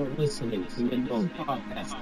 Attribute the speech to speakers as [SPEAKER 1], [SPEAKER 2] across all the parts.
[SPEAKER 1] You're listening to Window Podcast.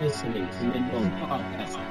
[SPEAKER 2] listening to Mindong Podcast.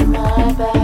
[SPEAKER 2] my back.